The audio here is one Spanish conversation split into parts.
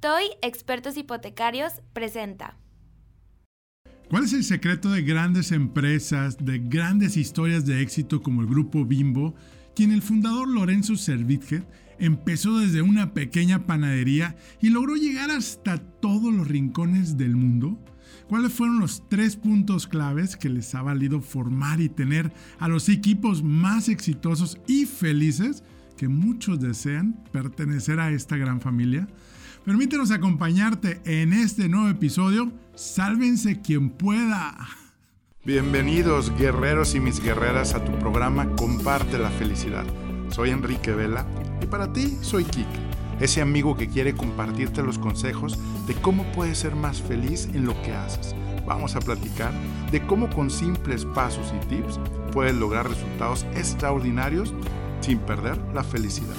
TOY Expertos Hipotecarios presenta. ¿Cuál es el secreto de grandes empresas, de grandes historias de éxito como el grupo Bimbo, quien el fundador Lorenzo Servitje empezó desde una pequeña panadería y logró llegar hasta todos los rincones del mundo? ¿Cuáles fueron los tres puntos claves que les ha valido formar y tener a los equipos más exitosos y felices que muchos desean pertenecer a esta gran familia? Permítenos acompañarte en este nuevo episodio. Sálvense quien pueda. Bienvenidos guerreros y mis guerreras a tu programa Comparte la felicidad. Soy Enrique Vela y para ti soy Kike ese amigo que quiere compartirte los consejos de cómo puedes ser más feliz en lo que haces. Vamos a platicar de cómo con simples pasos y tips puedes lograr resultados extraordinarios sin perder la felicidad.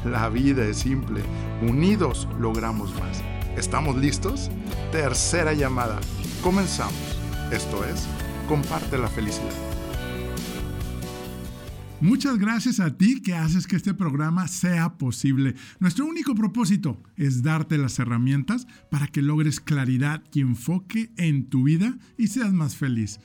La vida es simple, unidos logramos más. ¿Estamos listos? Tercera llamada. Comenzamos. Esto es, comparte la felicidad. Muchas gracias a ti que haces que este programa sea posible. Nuestro único propósito es darte las herramientas para que logres claridad y enfoque en tu vida y seas más feliz.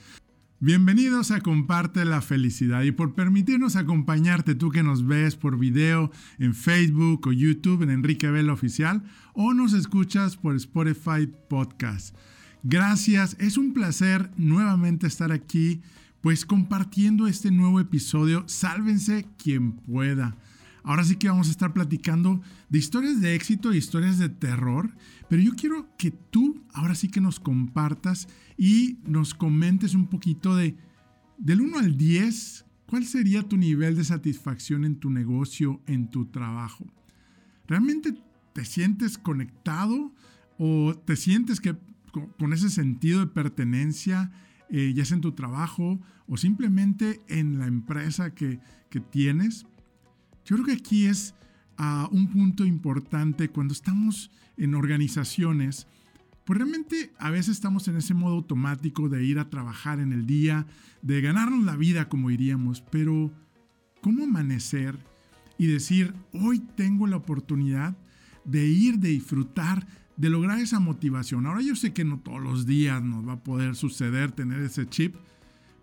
Bienvenidos a Comparte la Felicidad y por permitirnos acompañarte tú que nos ves por video en Facebook o YouTube en Enrique Vela Oficial o nos escuchas por Spotify Podcast. Gracias, es un placer nuevamente estar aquí pues compartiendo este nuevo episodio, sálvense quien pueda. Ahora sí que vamos a estar platicando de historias de éxito e historias de terror, pero yo quiero que tú ahora sí que nos compartas y nos comentes un poquito de del 1 al 10, ¿cuál sería tu nivel de satisfacción en tu negocio, en tu trabajo? ¿Realmente te sientes conectado o te sientes que con ese sentido de pertenencia eh, ya sea en tu trabajo o simplemente en la empresa que, tienes. Yo creo que aquí es ah, un punto importante cuando estamos en organizaciones, pues realmente a veces estamos en ese modo automático de ir a trabajar en el día, de ganarnos la vida como diríamos, pero ¿cómo amanecer y decir, hoy tengo la oportunidad de ir, de disfrutar, de lograr esa motivación. Ahora yo sé que no todos los días nos va a poder suceder tener ese chip,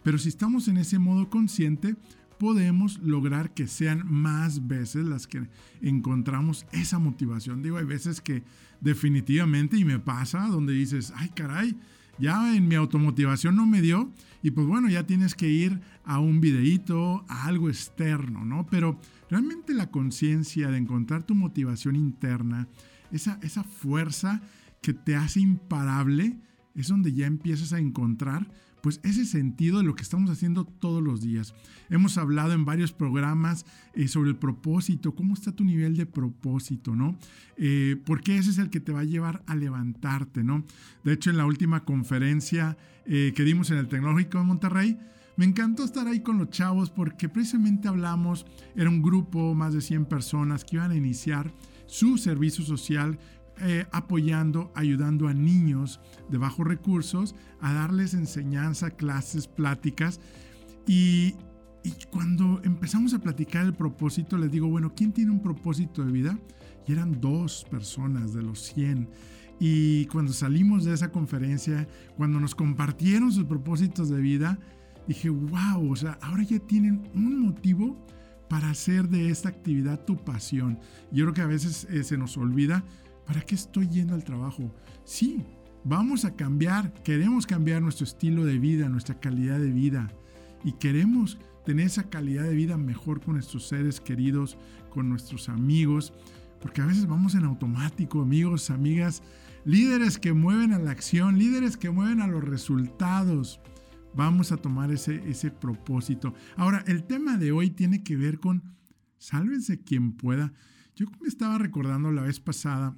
pero si estamos en ese modo consciente, podemos lograr que sean más veces las que encontramos esa motivación. Digo, hay veces que definitivamente, y me pasa, donde dices, ay caray, ya en mi automotivación no me dio, y pues bueno, ya tienes que ir a un videíto, a algo externo, ¿no? Pero realmente la conciencia de encontrar tu motivación interna, esa, esa fuerza que te hace imparable, es donde ya empiezas a encontrar pues ese sentido de lo que estamos haciendo todos los días. Hemos hablado en varios programas eh, sobre el propósito, cómo está tu nivel de propósito, ¿no? Eh, porque ese es el que te va a llevar a levantarte, ¿no? De hecho, en la última conferencia eh, que dimos en el Tecnológico de Monterrey, me encantó estar ahí con los chavos porque precisamente hablamos, era un grupo, más de 100 personas que iban a iniciar su servicio social eh, apoyando, ayudando a niños de bajos recursos a darles enseñanza, clases, pláticas. Y, cuando empezamos a platicar el propósito, les digo, bueno, ¿quién tiene un propósito de vida? Y eran dos personas de los 100. Y cuando salimos de esa conferencia, cuando nos compartieron sus propósitos de vida, dije, wow, o sea, ahora ya tienen un motivo para hacer de esta actividad tu pasión. Yo creo que a veces eh, se nos olvida, ¿para qué estoy yendo al trabajo? Sí, vamos a cambiar, queremos cambiar nuestro estilo de vida, nuestra calidad de vida y queremos tener esa calidad de vida mejor con nuestros seres queridos, con nuestros amigos, porque a veces vamos en automático, amigos, amigas, líderes que mueven a la acción, líderes que mueven a los resultados. Vamos a tomar ese, ese propósito. Ahora, el tema de hoy tiene que ver con sálvense quien pueda. Yo me estaba recordando la vez pasada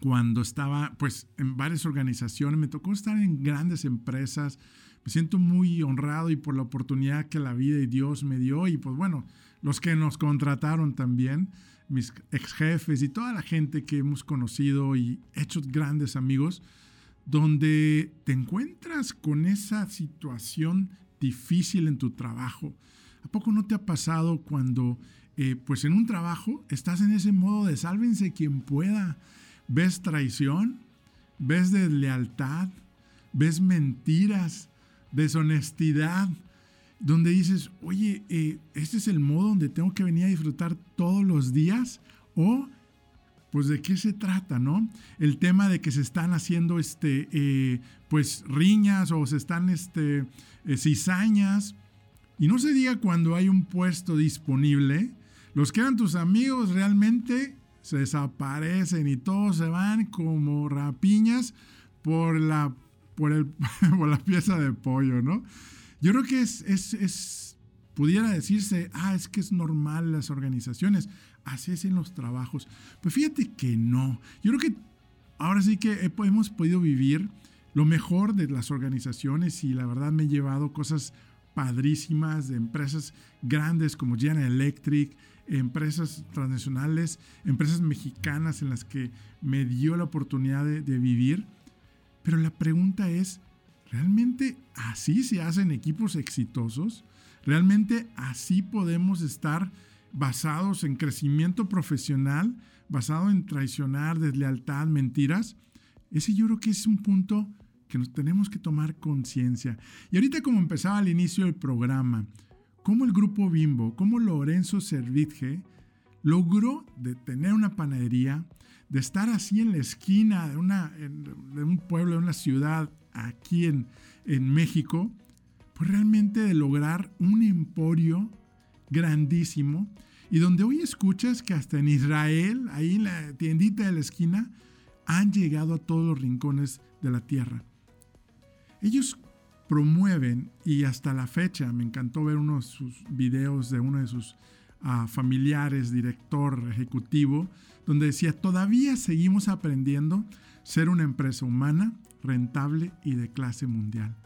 cuando estaba pues en varias organizaciones, me tocó estar en grandes empresas, me siento muy honrado y por la oportunidad que la vida y Dios me dio y pues bueno, los que nos contrataron también, mis ex jefes y toda la gente que hemos conocido y hecho grandes amigos, donde te encuentras con esa situación difícil en tu trabajo. ¿A poco no te ha pasado cuando, eh, pues en un trabajo, estás en ese modo de sálvense quien pueda? Ves traición, ves deslealtad, ves mentiras, deshonestidad, donde dices, oye, eh, este es el modo donde tengo que venir a disfrutar todos los días, o pues de qué se trata, ¿no? El tema de que se están haciendo, este, eh, pues riñas o se están, este, eh, cizañas. Y no se diga cuando hay un puesto disponible, los que eran tus amigos realmente se desaparecen y todos se van como rapiñas por la, por el, por la pieza de pollo, ¿no? Yo creo que es, es, es, pudiera decirse, ah, es que es normal las organizaciones, así es en los trabajos. Pues fíjate que no. Yo creo que ahora sí que hemos podido vivir lo mejor de las organizaciones y la verdad me he llevado cosas padrísimas de empresas grandes como General Electric, empresas transnacionales, empresas mexicanas en las que me dio la oportunidad de, de vivir. Pero la pregunta es, ¿realmente así se hacen equipos exitosos? ¿Realmente así podemos estar basados en crecimiento profesional, basado en traicionar, deslealtad, mentiras? Ese yo creo que es un punto que nos tenemos que tomar conciencia. Y ahorita como empezaba al inicio del programa, cómo el grupo Bimbo, cómo Lorenzo Servitje logró de tener una panadería, de estar así en la esquina de, un pueblo, de una ciudad aquí en, en México, pues realmente de lograr un emporio grandísimo y donde hoy escuchas que hasta en Israel, ahí en la tiendita de la esquina, han llegado a todos los rincones de la tierra. Ellos promueven, y hasta la fecha me encantó ver uno de sus videos de uno de sus uh, familiares, director ejecutivo, donde decía, todavía seguimos aprendiendo ser una empresa humana, rentable y de clase mundial.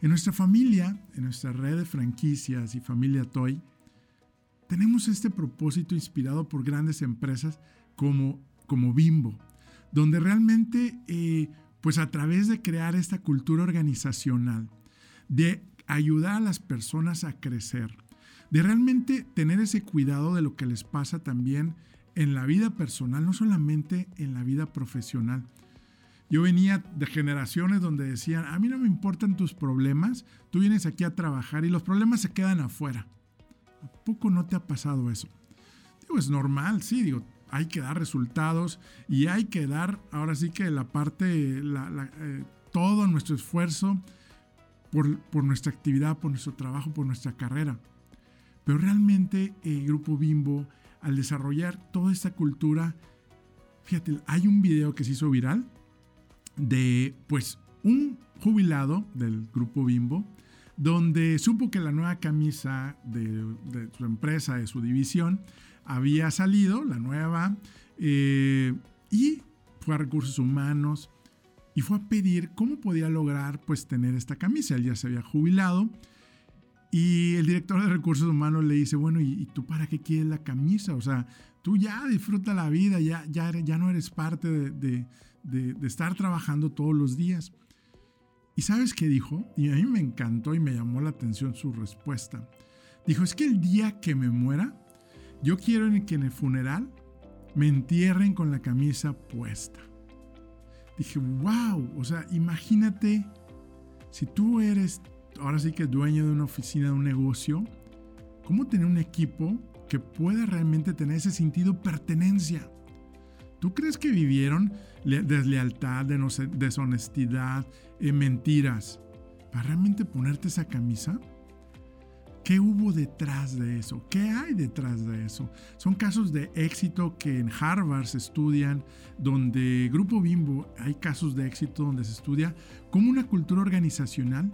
En nuestra familia, en nuestra red de franquicias y familia Toy, tenemos este propósito inspirado por grandes empresas como, como Bimbo, donde realmente, eh, pues a través de crear esta cultura organizacional, de ayudar a las personas a crecer, de realmente tener ese cuidado de lo que les pasa también en la vida personal, no solamente en la vida profesional. Yo venía de generaciones donde decían, a mí no me importan tus problemas, tú vienes aquí a trabajar y los problemas se quedan afuera. ¿A poco no te ha pasado eso? Digo, es normal, sí, digo, hay que dar resultados y hay que dar, ahora sí que la parte, eh, todo nuestro esfuerzo por, por, nuestra actividad, por nuestro trabajo, por nuestra carrera. Pero realmente el Grupo Bimbo, al desarrollar toda esta cultura, fíjate, hay un video que se hizo viral de, pues, un jubilado del Grupo Bimbo, donde supo que la nueva camisa de, su empresa, de su división, había salido, la nueva, eh, y fue a recursos humanos y fue a pedir cómo podía lograr pues tener esta camisa. Él ya se había jubilado y el director de recursos humanos le dice, bueno, ¿y, tú para qué quieres la camisa? O sea, tú ya disfruta la vida, ya, ya, ya no eres parte de, de estar trabajando todos los días. ¿Y sabes qué dijo? Y a mí me encantó y me llamó la atención su respuesta. Dijo, es que el día que me muera, yo quiero que en el funeral me entierren con la camisa puesta. Dije, wow, o sea, imagínate si tú eres, ahora sí que dueño de una oficina, de un negocio, ¿cómo tener un equipo que pueda realmente tener ese sentido de pertenencia? ¿Tú crees que vivieron deslealtad, deshonestidad, eh, mentiras para realmente ponerte esa camisa? ¿Qué hubo detrás de eso? ¿Qué hay detrás de eso? Son casos de éxito que en Harvard se estudian, donde Grupo Bimbo hay casos de éxito donde se estudia cómo una cultura organizacional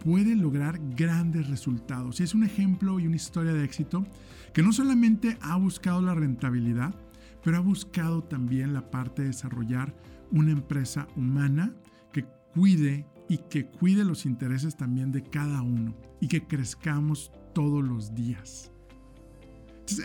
puede lograr grandes resultados. Y es un ejemplo y una historia de éxito que no solamente ha buscado la rentabilidad, pero ha buscado también la parte de desarrollar una empresa humana que cuide y que cuide los intereses también de cada uno y que crezcamos todos los días.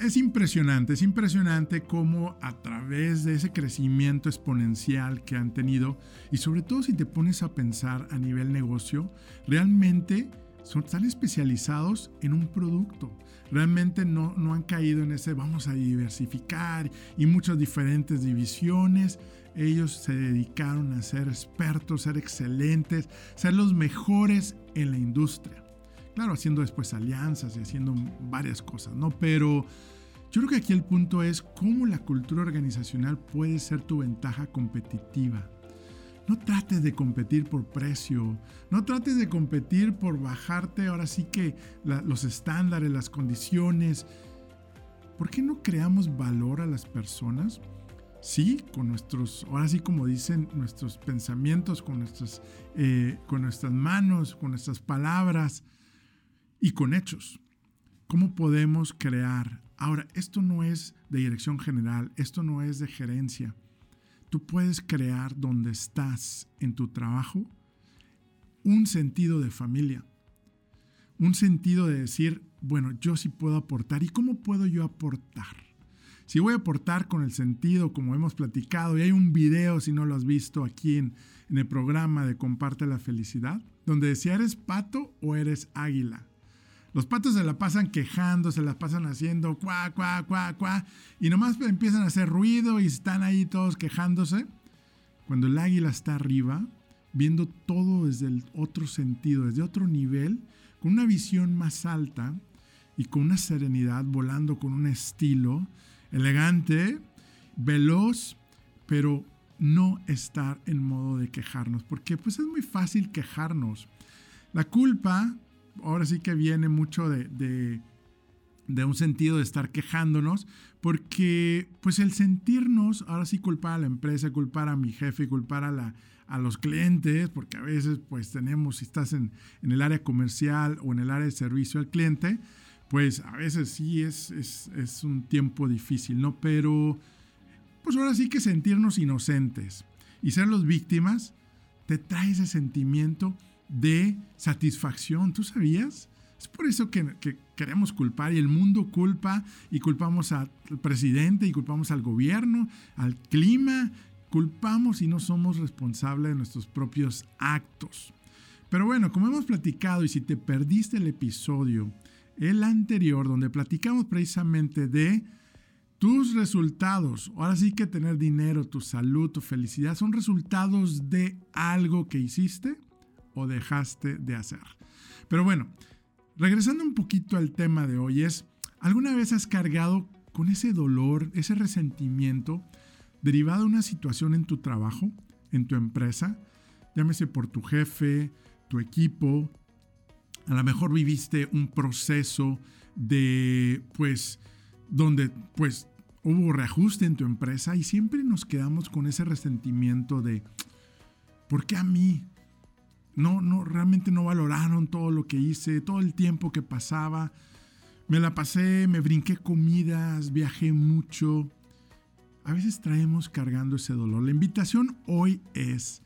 Es impresionante, es impresionante cómo a través de ese crecimiento exponencial que han tenido y sobre todo si te pones a pensar a nivel negocio, realmente son, están especializados en un producto. realmente no, no han caído en ese vamos a diversificar y muchas diferentes divisiones. Ellos se dedicaron a ser expertos, ser excelentes, ser los mejores en la industria. Claro, haciendo después alianzas y haciendo varias cosas, ¿no? Pero yo creo que aquí el punto es cómo la cultura organizacional puede ser tu ventaja competitiva. No trates de competir por precio, no trates de competir por bajarte ahora sí que los estándares, las condiciones. ¿Por qué no creamos valor a las personas? Sí, con nuestros, ahora sí como dicen, nuestros pensamientos, con nuestras, eh, con nuestras manos, con nuestras palabras y con hechos. ¿Cómo podemos crear? Ahora, esto no es de dirección general, esto no es de gerencia tú puedes crear donde estás en tu trabajo un sentido de familia, un sentido de decir, bueno, yo sí puedo aportar. ¿Y cómo puedo yo aportar? Si voy a aportar con el sentido, como hemos platicado, y hay un video, si no lo has visto, aquí en, en el programa de Comparte la Felicidad, donde decía, ¿eres pato o eres águila? Los patos se la pasan quejando, se la pasan haciendo cuá, cuá, cuá, cuá, y nomás empiezan a hacer ruido y están ahí todos quejándose. Cuando el águila está arriba, viendo todo desde el otro sentido, desde otro nivel, con una visión más alta y con una serenidad, volando con un estilo elegante, veloz, pero no estar en modo de quejarnos, porque pues es muy fácil quejarnos. La culpa ahora sí que viene mucho de, un sentido de estar quejándonos, porque pues el sentirnos, ahora sí culpar a la empresa, culpar a mi jefe, culpar a, la, a los clientes, porque a veces pues tenemos, si estás en, el área comercial o en el área de servicio al cliente, pues a veces sí es, es, es un tiempo difícil, ¿no? Pero pues ahora sí que sentirnos inocentes y ser los víctimas te trae ese sentimiento de satisfacción. ¿Tú sabías? Es por eso que, queremos culpar y el mundo culpa y culpamos al presidente y culpamos al gobierno, al clima, culpamos y no somos responsables de nuestros propios actos. Pero bueno, como hemos platicado y si te perdiste el episodio, el anterior, donde platicamos precisamente de tus resultados, ahora sí que tener dinero, tu salud, tu felicidad, son resultados de algo que hiciste o dejaste de hacer. Pero bueno, regresando un poquito al tema de hoy es, ¿alguna vez has cargado con ese dolor, ese resentimiento derivado de una situación en tu trabajo, en tu empresa? Llámese por tu jefe, tu equipo, a lo mejor viviste un proceso de, pues, donde, pues, hubo reajuste en tu empresa y siempre nos quedamos con ese resentimiento de, ¿por qué a mí? No, no, realmente no valoraron todo lo que hice, todo el tiempo que pasaba. Me la pasé, me brinqué comidas, viajé mucho. A veces traemos cargando ese dolor. La invitación hoy es,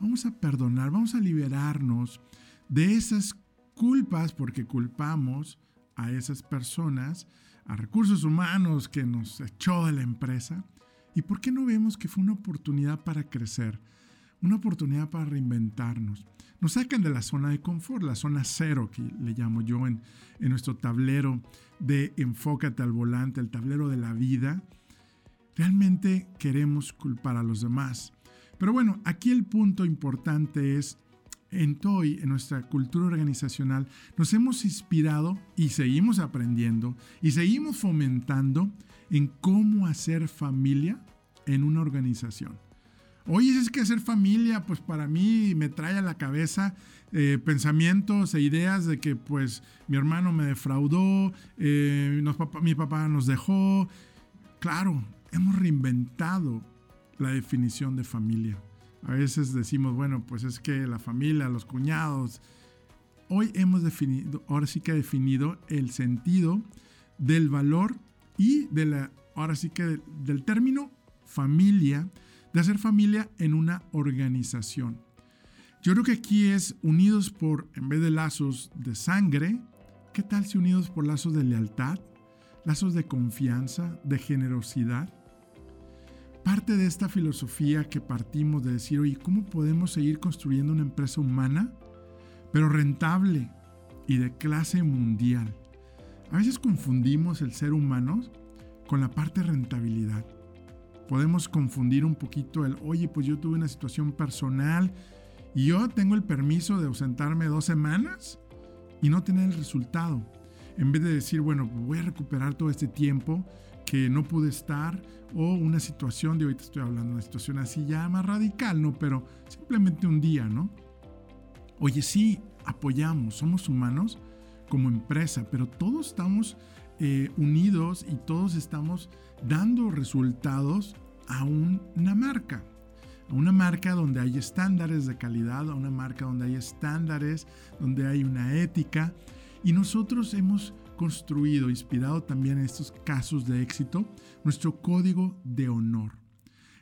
vamos a perdonar, vamos a liberarnos de esas culpas porque culpamos a esas personas, a recursos humanos que nos echó de la empresa. ¿Y por qué no vemos que fue una oportunidad para crecer? Una oportunidad para reinventarnos nos sacan de la zona de confort, la zona cero que le llamo yo en, en nuestro tablero de enfócate al volante, el tablero de la vida. Realmente queremos culpar a los demás. Pero bueno, aquí el punto importante es, en TOY, en nuestra cultura organizacional, nos hemos inspirado y seguimos aprendiendo y seguimos fomentando en cómo hacer familia en una organización. Oye, es que hacer familia, pues para mí me trae a la cabeza eh, pensamientos e ideas de que pues mi hermano me defraudó, eh, mi papá nos dejó. Claro, hemos reinventado la definición de familia. A veces decimos, bueno, pues es que la familia, los cuñados. Hoy hemos definido, ahora sí que definido el sentido del valor y de la, ahora sí que del término familia de hacer familia en una organización. Yo creo que aquí es unidos por, en vez de lazos de sangre, ¿qué tal si unidos por lazos de lealtad, lazos de confianza, de generosidad? Parte de esta filosofía que partimos de decir, oye, ¿cómo podemos seguir construyendo una empresa humana, pero rentable y de clase mundial? A veces confundimos el ser humano con la parte rentabilidad. Podemos confundir un poquito el, oye, pues yo tuve una situación personal y yo tengo el permiso de ausentarme dos semanas y no tener el resultado. En vez de decir, bueno, voy a recuperar todo este tiempo que no pude estar o una situación de ahorita estoy hablando de una situación así ya más radical, ¿no? Pero simplemente un día, ¿no? Oye, sí, apoyamos, somos humanos como empresa, pero todos estamos eh, unidos y todos estamos dando resultados a una marca. A una marca donde hay estándares de calidad, a una marca donde hay estándares, donde hay una ética. Y nosotros hemos construido, inspirado también en estos casos de éxito, nuestro código de honor.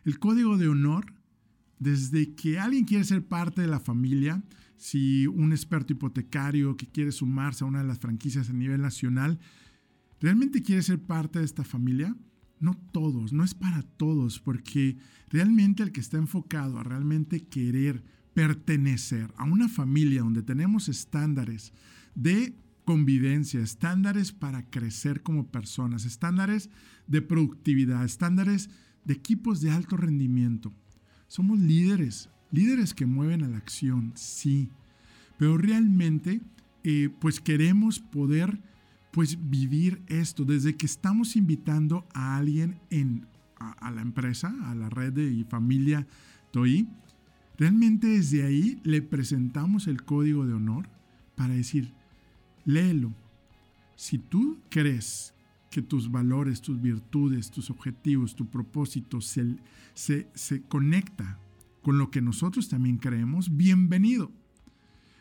El código de honor, desde que alguien quiere ser parte de la familia, si un experto hipotecario que quiere sumarse a una de las franquicias a nivel nacional, realmente quiere ser parte de esta familia, no todos, no es para todos, porque realmente el que está enfocado a realmente querer pertenecer a una familia donde tenemos estándares de convivencia, estándares para crecer como personas, estándares de productividad, estándares de equipos de alto rendimiento. Somos líderes, líderes que mueven a la acción, sí, pero realmente eh, pues queremos poder pues vivir esto desde que estamos invitando a alguien en, a, la empresa, a la red de familia TOI. Realmente desde ahí le presentamos el código de honor para decir, léelo. Si tú crees que tus valores, tus virtudes, tus objetivos, tu propósito se, se, se conecta con lo que nosotros también creemos, bienvenido.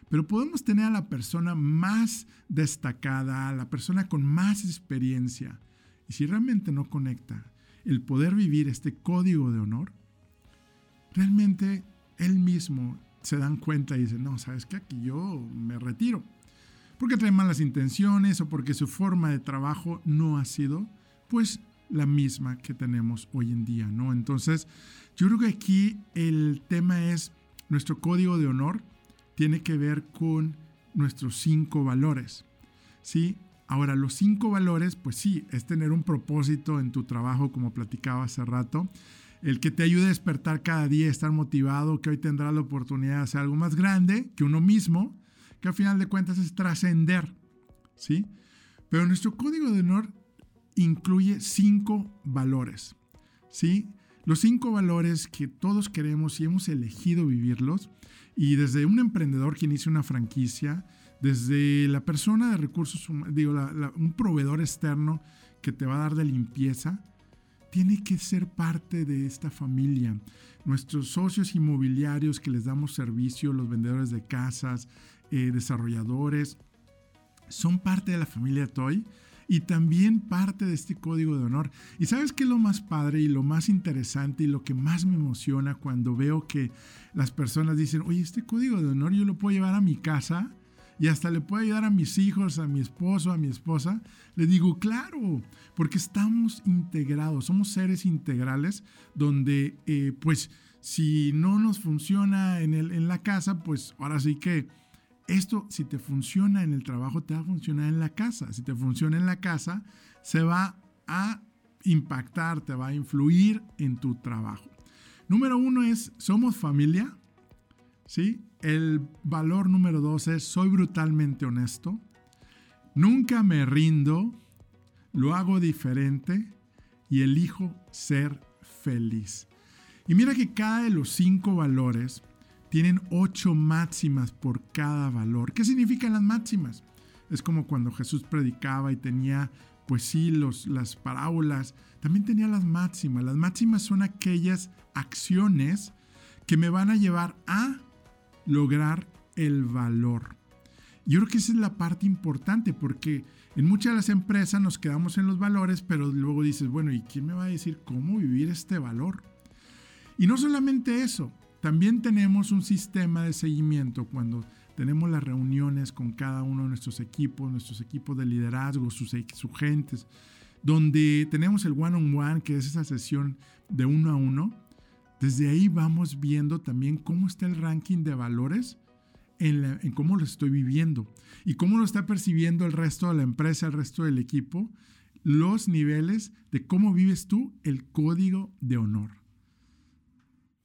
Pero podemos tener a la persona más destacada, a la persona con más experiencia. Y si realmente no conecta el poder vivir este código de honor, realmente él mismo se dan cuenta y dice, no, sabes que aquí yo me retiro porque trae malas intenciones o porque su forma de trabajo no ha sido pues la misma que tenemos hoy en día, ¿no? Entonces, yo creo que aquí el tema es nuestro código de honor tiene que ver con nuestros cinco valores, ¿sí? Ahora, los cinco valores, pues sí, es tener un propósito en tu trabajo, como platicaba hace rato, el que te ayude a despertar cada día, estar motivado, que hoy tendrás la oportunidad de hacer algo más grande que uno mismo, que al final de cuentas es trascender, ¿sí? Pero nuestro código de honor incluye cinco valores, ¿sí? Los cinco valores que todos queremos y hemos elegido vivirlos, y desde un emprendedor que inicia una franquicia, desde la persona de recursos digo, un proveedor externo que te va a dar de limpieza, tiene que ser parte de esta familia. Nuestros socios inmobiliarios que les damos servicio, los vendedores de casas, eh, desarrolladores, son parte de la familia Toy y también parte de este código de honor. ¿Y sabes qué es lo más padre y lo más interesante y lo que más me emociona cuando veo que las personas dicen, oye, este código de honor yo lo puedo llevar a mi casa? y hasta le puedo ayudar a mis hijos, a mi esposo, a mi esposa, le digo, claro, porque estamos integrados, somos seres integrales donde, eh, pues, si no nos funciona en, el, en la casa, pues ahora sí que esto, si te funciona en el trabajo, te va a funcionar en la casa. Si te funciona en la casa, se va a impactar, te va a influir en tu trabajo. Número uno es, somos familia. ¿sí? El valor número dos es, soy brutalmente honesto. Nunca me rindo, lo hago diferente y elijo ser feliz. Y mira que cada de los cinco valores tienen ocho máximas por cada valor. ¿Qué significan las máximas? Es como cuando Jesús predicaba y tenía, pues sí, los, las parábolas, también tenía las máximas. Las máximas son aquellas acciones que me van a llevar a lograr el valor. Yo creo que esa es la parte importante porque en muchas de las empresas nos quedamos en los valores, pero luego dices, bueno, ¿y quién me va a decir cómo vivir este valor? Y no solamente eso, también tenemos un sistema de seguimiento cuando tenemos las reuniones con cada uno de nuestros equipos, nuestros equipos de liderazgo, sus, sus donde tenemos el one-on-one, que es esa sesión de uno a uno. Desde ahí vamos viendo también cómo está el ranking de valores en, cómo lo estoy viviendo y cómo lo está percibiendo el resto de la empresa, el resto del equipo, los niveles de cómo vives tú el código de honor.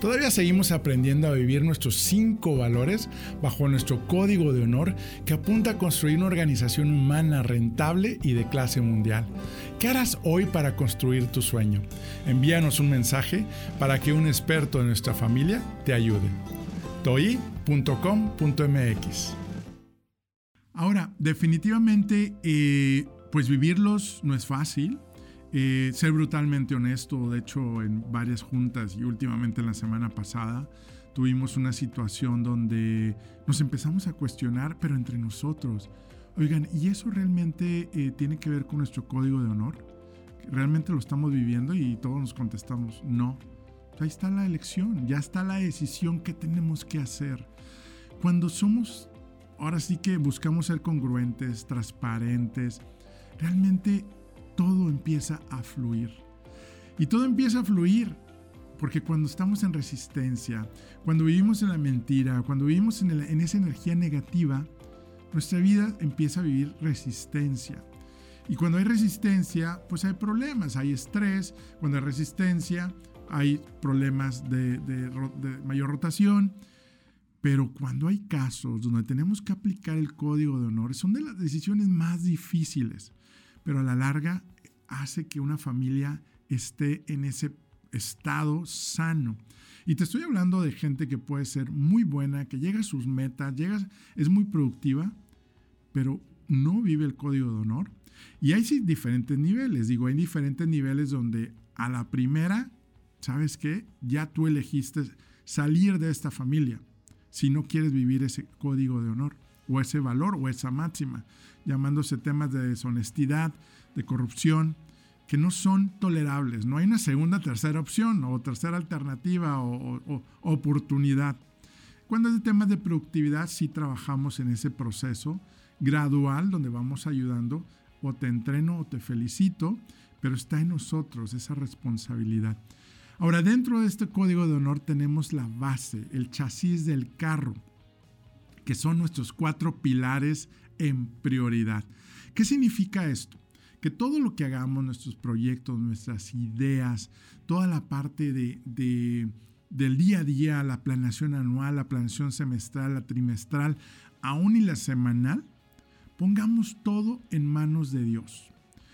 Todavía seguimos aprendiendo a vivir nuestros cinco valores bajo nuestro código de honor que apunta a construir una organización humana rentable y de clase mundial. ¿Qué harás hoy para construir tu sueño? Envíanos un mensaje para que un experto de nuestra familia te ayude. toi.com.mx Ahora, definitivamente, eh, pues vivirlos no es fácil. Ser brutalmente honesto, de hecho en varias juntas y últimamente en la semana pasada tuvimos una situación donde nos empezamos a cuestionar, pero entre nosotros. Oigan, ¿y eso realmente eh, tiene que ver con nuestro código de honor? ¿Realmente lo estamos viviendo? Y todos nos contestamos, no. Ahí está la elección, ya está la decisión que tenemos que hacer. Cuando somos, ahora sí que buscamos ser congruentes, transparentes, realmente todo empieza a fluir. Y todo empieza a fluir porque cuando estamos en resistencia, cuando vivimos en la mentira, cuando vivimos en, esa energía negativa, nuestra vida empieza a vivir resistencia. Y cuando hay resistencia, pues hay problemas, hay estrés, cuando hay resistencia, hay problemas de mayor rotación. Pero cuando hay casos donde tenemos que aplicar el código de honor, son de las decisiones más difíciles pero a la larga hace que una familia esté en ese estado sano. Y te estoy hablando de gente que puede ser muy buena, que llega a sus metas, llega, es muy productiva, pero no vive el código de honor. Y hay diferentes niveles, digo, hay diferentes niveles donde a la primera, ¿sabes qué? Ya tú elegiste salir de esta familia si no quieres vivir ese código de honor o ese valor o esa máxima, llamándose temas de deshonestidad, de corrupción, que no son tolerables. No hay una segunda, tercera opción o tercera alternativa o, oportunidad. Cuando es de temas de productividad, sí trabajamos en ese proceso gradual donde vamos ayudando o te entreno o te felicito, pero está en nosotros esa responsabilidad. Ahora, dentro de este código de honor tenemos la base, el chasis del carro que son nuestros cuatro pilares en prioridad. ¿Qué significa esto? Que todo lo que hagamos, nuestros proyectos, nuestras ideas, toda la parte de, del día a día, la planeación anual, la planeación semestral, la trimestral, aún y la semanal, pongamos todo en manos de Dios.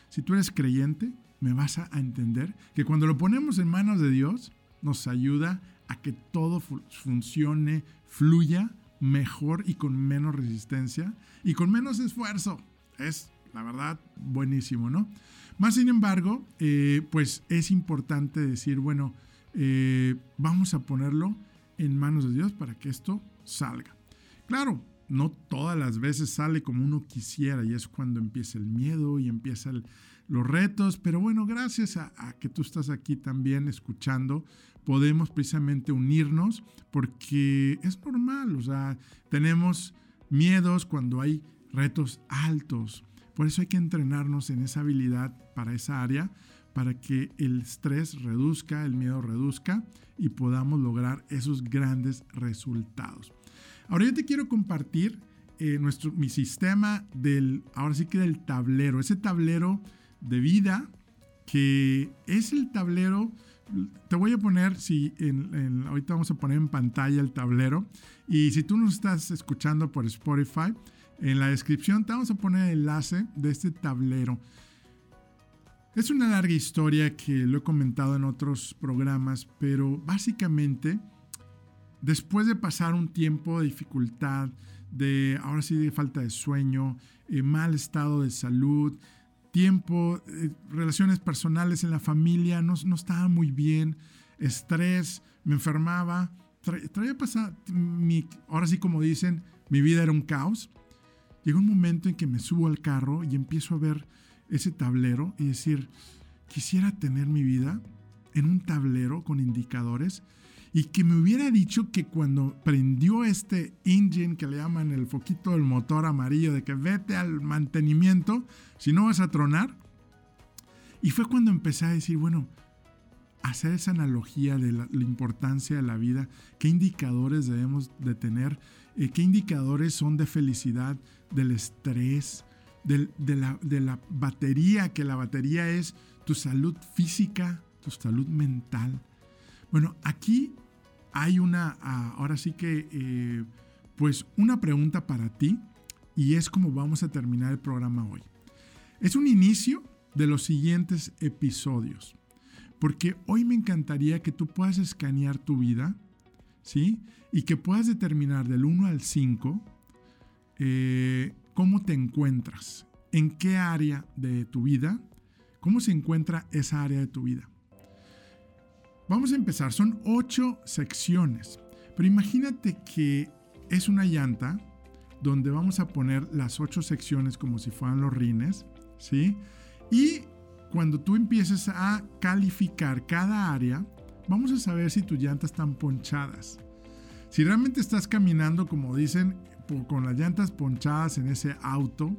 Si tú eres creyente, me vas a entender que cuando lo ponemos en manos de Dios, nos ayuda a que todo funcione, fluya mejor y con menos resistencia y con menos esfuerzo. Es, la verdad, buenísimo, ¿no? Más sin embargo, eh, pues es importante decir, bueno, eh, vamos a ponerlo en manos de Dios para que esto salga. Claro, no todas las veces sale como uno quisiera y es cuando empieza el miedo y empiezan los retos, pero bueno, gracias a, que tú estás aquí también escuchando, podemos precisamente unirnos porque es normal, o sea, tenemos miedos cuando hay retos altos. Por eso hay que entrenarnos en esa habilidad para esa área, para que el estrés reduzca, el miedo reduzca y podamos lograr esos grandes resultados. Ahora yo te quiero compartir eh, nuestro, mi sistema del, ahora sí que del tablero, ese tablero de vida que es el tablero te voy a poner, si en, ahorita vamos a poner en pantalla el tablero. Y si tú nos estás escuchando por Spotify, en la descripción te vamos a poner el enlace de este tablero. Es una larga historia que lo he comentado en otros programas, pero básicamente, después de pasar un tiempo de dificultad, de ahora sí de falta de sueño, eh, mal estado de salud, tiempo, eh, relaciones personales en la familia no, no estaba muy bien. estrés, me enfermaba, traía pasar, mi, ahora sí como dicen, mi vida era un caos. Llegó un momento en que me subo al carro y empiezo a ver ese tablero y decir, quisiera tener mi vida en un tablero con indicadores y que me hubiera dicho que cuando prendió este engine que le llaman el foquito del motor amarillo de que vete al mantenimiento, si no vas a tronar. Y fue cuando empecé a decir, bueno, hacer esa analogía de la, importancia de la vida, qué indicadores debemos de tener, eh, qué indicadores son de felicidad, del estrés, de, la, de la batería, que la batería es tu salud física, tu salud mental. Bueno, aquí hay una, ah, ahora sí que, eh, pues una pregunta para ti y es como vamos a terminar el programa hoy. Es un inicio de los siguientes episodios, porque hoy me encantaría que tú puedas escanear tu vida, ¿sí? Y que puedas determinar del 1 al 5 eh, cómo te encuentras, en qué área de tu vida, cómo se encuentra esa área de tu vida. Vamos a empezar, son ocho secciones, pero imagínate que es una llanta donde vamos a poner las ocho secciones como si fueran los rines, ¿sí? Y cuando tú empieces a calificar cada área, vamos a saber si tus llantas están ponchadas. Si realmente estás caminando, como dicen, con las llantas ponchadas en ese auto,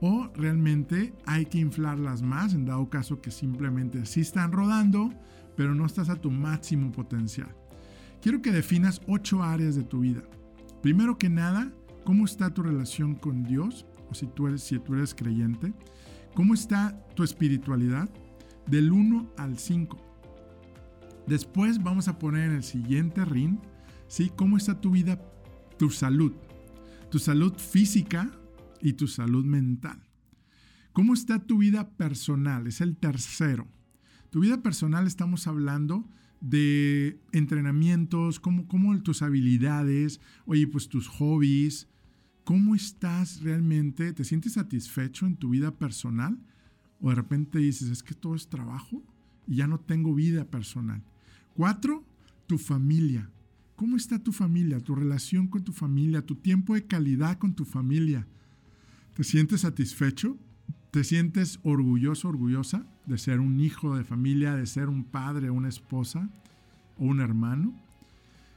o realmente hay que inflarlas más en dado caso que simplemente sí están rodando, pero no estás a tu máximo potencial. Quiero que definas ocho áreas de tu vida. Primero que nada, ¿cómo está tu relación con Dios? O si tú eres, si tú eres creyente. ¿Cómo está tu espiritualidad? Del 1 al 5. Después vamos a poner en el siguiente ring, ¿sí? ¿Cómo está tu vida, tu salud? Tu salud física y tu salud mental. ¿Cómo está tu vida personal? Es el tercero. Tu vida personal estamos hablando de entrenamientos, cómo, cómo tus habilidades, oye, pues tus hobbies, cómo estás realmente, te sientes satisfecho en tu vida personal o de repente dices, es que todo es trabajo y ya no tengo vida personal. Cuatro, tu familia. ¿Cómo está tu familia, tu relación con tu familia, tu tiempo de calidad con tu familia? ¿Te sientes satisfecho? ¿Te sientes orgulloso, orgullosa de ser un hijo de familia, de ser un padre, una esposa o un hermano?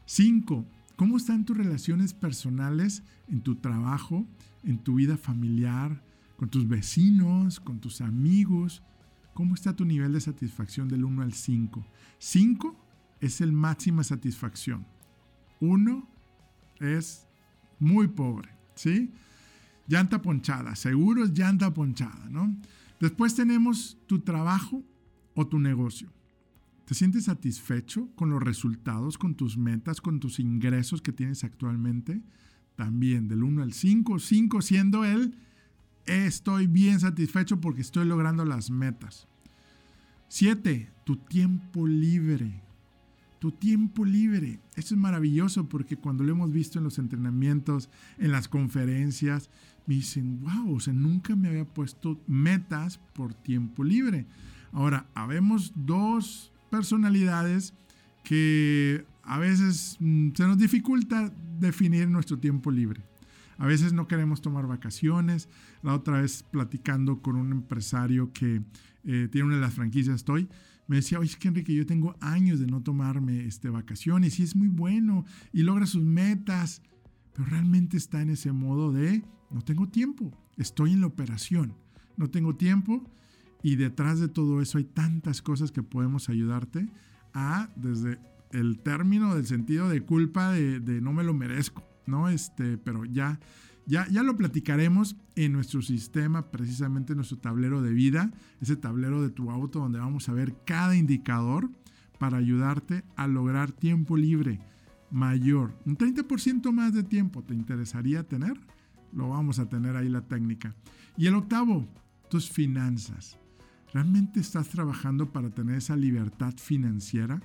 Cinco, ¿cómo están tus relaciones personales en tu trabajo, en tu vida familiar, con tus vecinos, con tus amigos? ¿Cómo está tu nivel de satisfacción del 1 al 5? 5 es el máxima satisfacción. 1 es muy pobre, ¿sí? Llanta ponchada, seguro es llanta ponchada, ¿no? Después tenemos tu trabajo o tu negocio. ¿Te sientes satisfecho con los resultados, con tus metas, con tus ingresos que tienes actualmente? También del 1 al 5, 5 siendo el estoy bien satisfecho porque estoy logrando las metas. 7. Tu tiempo libre. Tu tiempo libre. Esto es maravilloso porque cuando lo hemos visto en los entrenamientos, en las conferencias, me dicen, wow, o sea, nunca me había puesto metas por tiempo libre. Ahora, habemos dos personalidades que a veces mm, se nos dificulta definir nuestro tiempo libre. A veces no queremos tomar vacaciones. La otra vez platicando con un empresario que eh, tiene una de las franquicias, estoy, me decía, oye, es que Enrique, yo tengo años de no tomarme este, vacaciones y es muy bueno y logra sus metas, pero realmente está en ese modo de no tengo tiempo, estoy en la operación, no tengo tiempo y detrás de todo eso hay tantas cosas que podemos ayudarte a, desde el término del sentido de culpa de, no me lo merezco, ¿no? Este, pero ya, ya, ya lo platicaremos en nuestro sistema, precisamente en nuestro tablero de vida, ese tablero de tu auto donde vamos a ver cada indicador para ayudarte a lograr tiempo libre mayor, un 30% más de tiempo, ¿te interesaría tener? lo vamos a tener ahí la técnica. Y el octavo, tus finanzas. ¿Realmente estás trabajando para tener esa libertad financiera?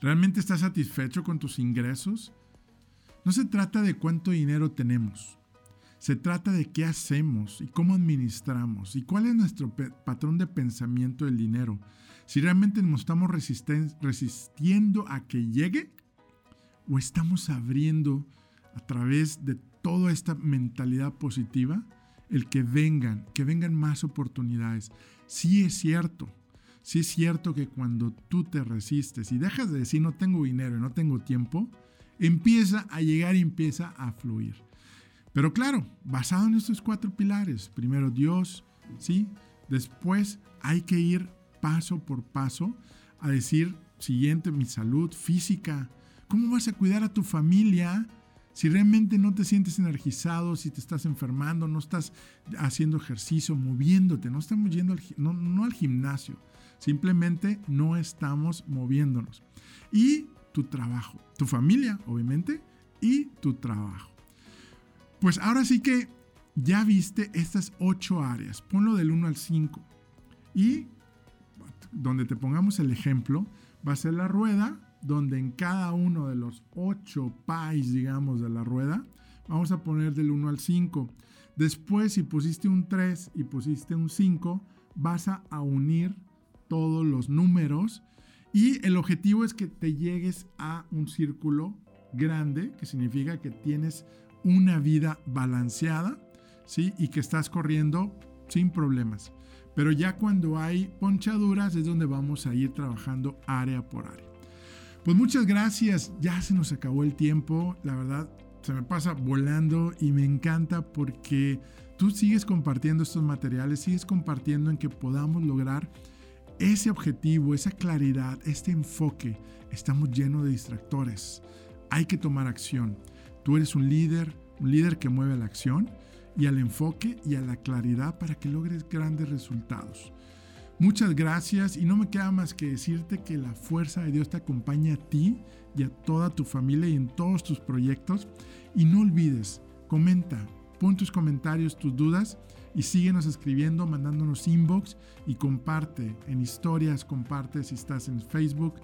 ¿Realmente estás satisfecho con tus ingresos? No se trata de cuánto dinero tenemos. Se trata de qué hacemos y cómo administramos y cuál es nuestro patrón de pensamiento del dinero. Si realmente nos estamos resistiendo a que llegue o estamos abriendo a través de toda esta mentalidad positiva el que vengan, que vengan más oportunidades. Sí es cierto, sí es cierto que cuando tú te resistes y dejas de decir no tengo dinero y no tengo tiempo, empieza a llegar y empieza a fluir. Pero claro, basado en estos cuatro pilares. Primero Dios, ¿sí? Después hay que ir paso por paso a decir, siguiente, mi salud física. ¿Cómo vas a cuidar a tu familia si realmente no te sientes energizado, si te estás enfermando, no estás haciendo ejercicio, moviéndote, no estamos yendo al, no, no al gimnasio, simplemente no estamos moviéndonos. Y tu trabajo, tu familia, obviamente, y tu trabajo. Pues ahora sí que ya viste estas ocho áreas. Ponlo del 1 al 5. Y donde te pongamos el ejemplo, va a ser la rueda, donde en cada uno de los ocho pies, digamos, de la rueda, vamos a poner del 1 al 5. Después, si pusiste un 3 y pusiste un 5, vas a unir todos los números y el objetivo es que te llegues a un círculo grande, que significa que tienes una vida balanceada, ¿sí? Y que estás corriendo sin problemas. Pero ya cuando hay ponchaduras es donde vamos a ir trabajando área por área. Pues muchas gracias, ya se nos acabó el tiempo, la verdad se me pasa volando y me encanta porque tú sigues compartiendo estos materiales, sigues compartiendo en que podamos lograr ese objetivo, esa claridad, este enfoque. Estamos llenos de distractores. Hay que tomar acción. Tú eres un líder, un líder que mueve a la acción y al enfoque y a la claridad para que logres grandes resultados. Muchas gracias y no me queda más que decirte que la fuerza de Dios te acompaña a ti y a toda tu familia y en todos tus proyectos. Y no olvides, comenta, pon tus comentarios, tus dudas y síguenos escribiendo, mandándonos inbox y comparte en historias, comparte si estás en Facebook,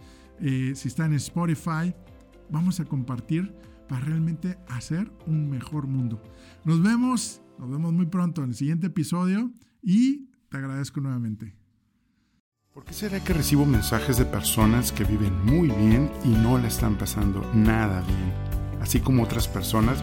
eh, si estás en Spotify. Vamos a compartir para realmente hacer un mejor mundo. Nos vemos, nos vemos muy pronto en el siguiente episodio y te agradezco nuevamente. ¿Por qué será que recibo mensajes de personas que viven muy bien y no le están pasando nada bien? Así como otras personas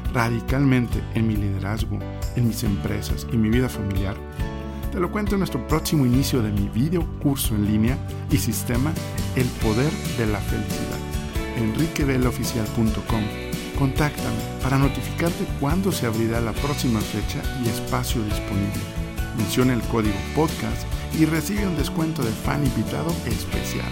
radicalmente en mi liderazgo, en mis empresas y mi vida familiar? Te lo cuento en nuestro próximo inicio de mi video curso en línea y sistema El Poder de la Felicidad. enriqueveloficial.com Contáctame para notificarte cuándo se abrirá la próxima fecha y espacio disponible. Menciona el código podcast y recibe un descuento de fan invitado especial.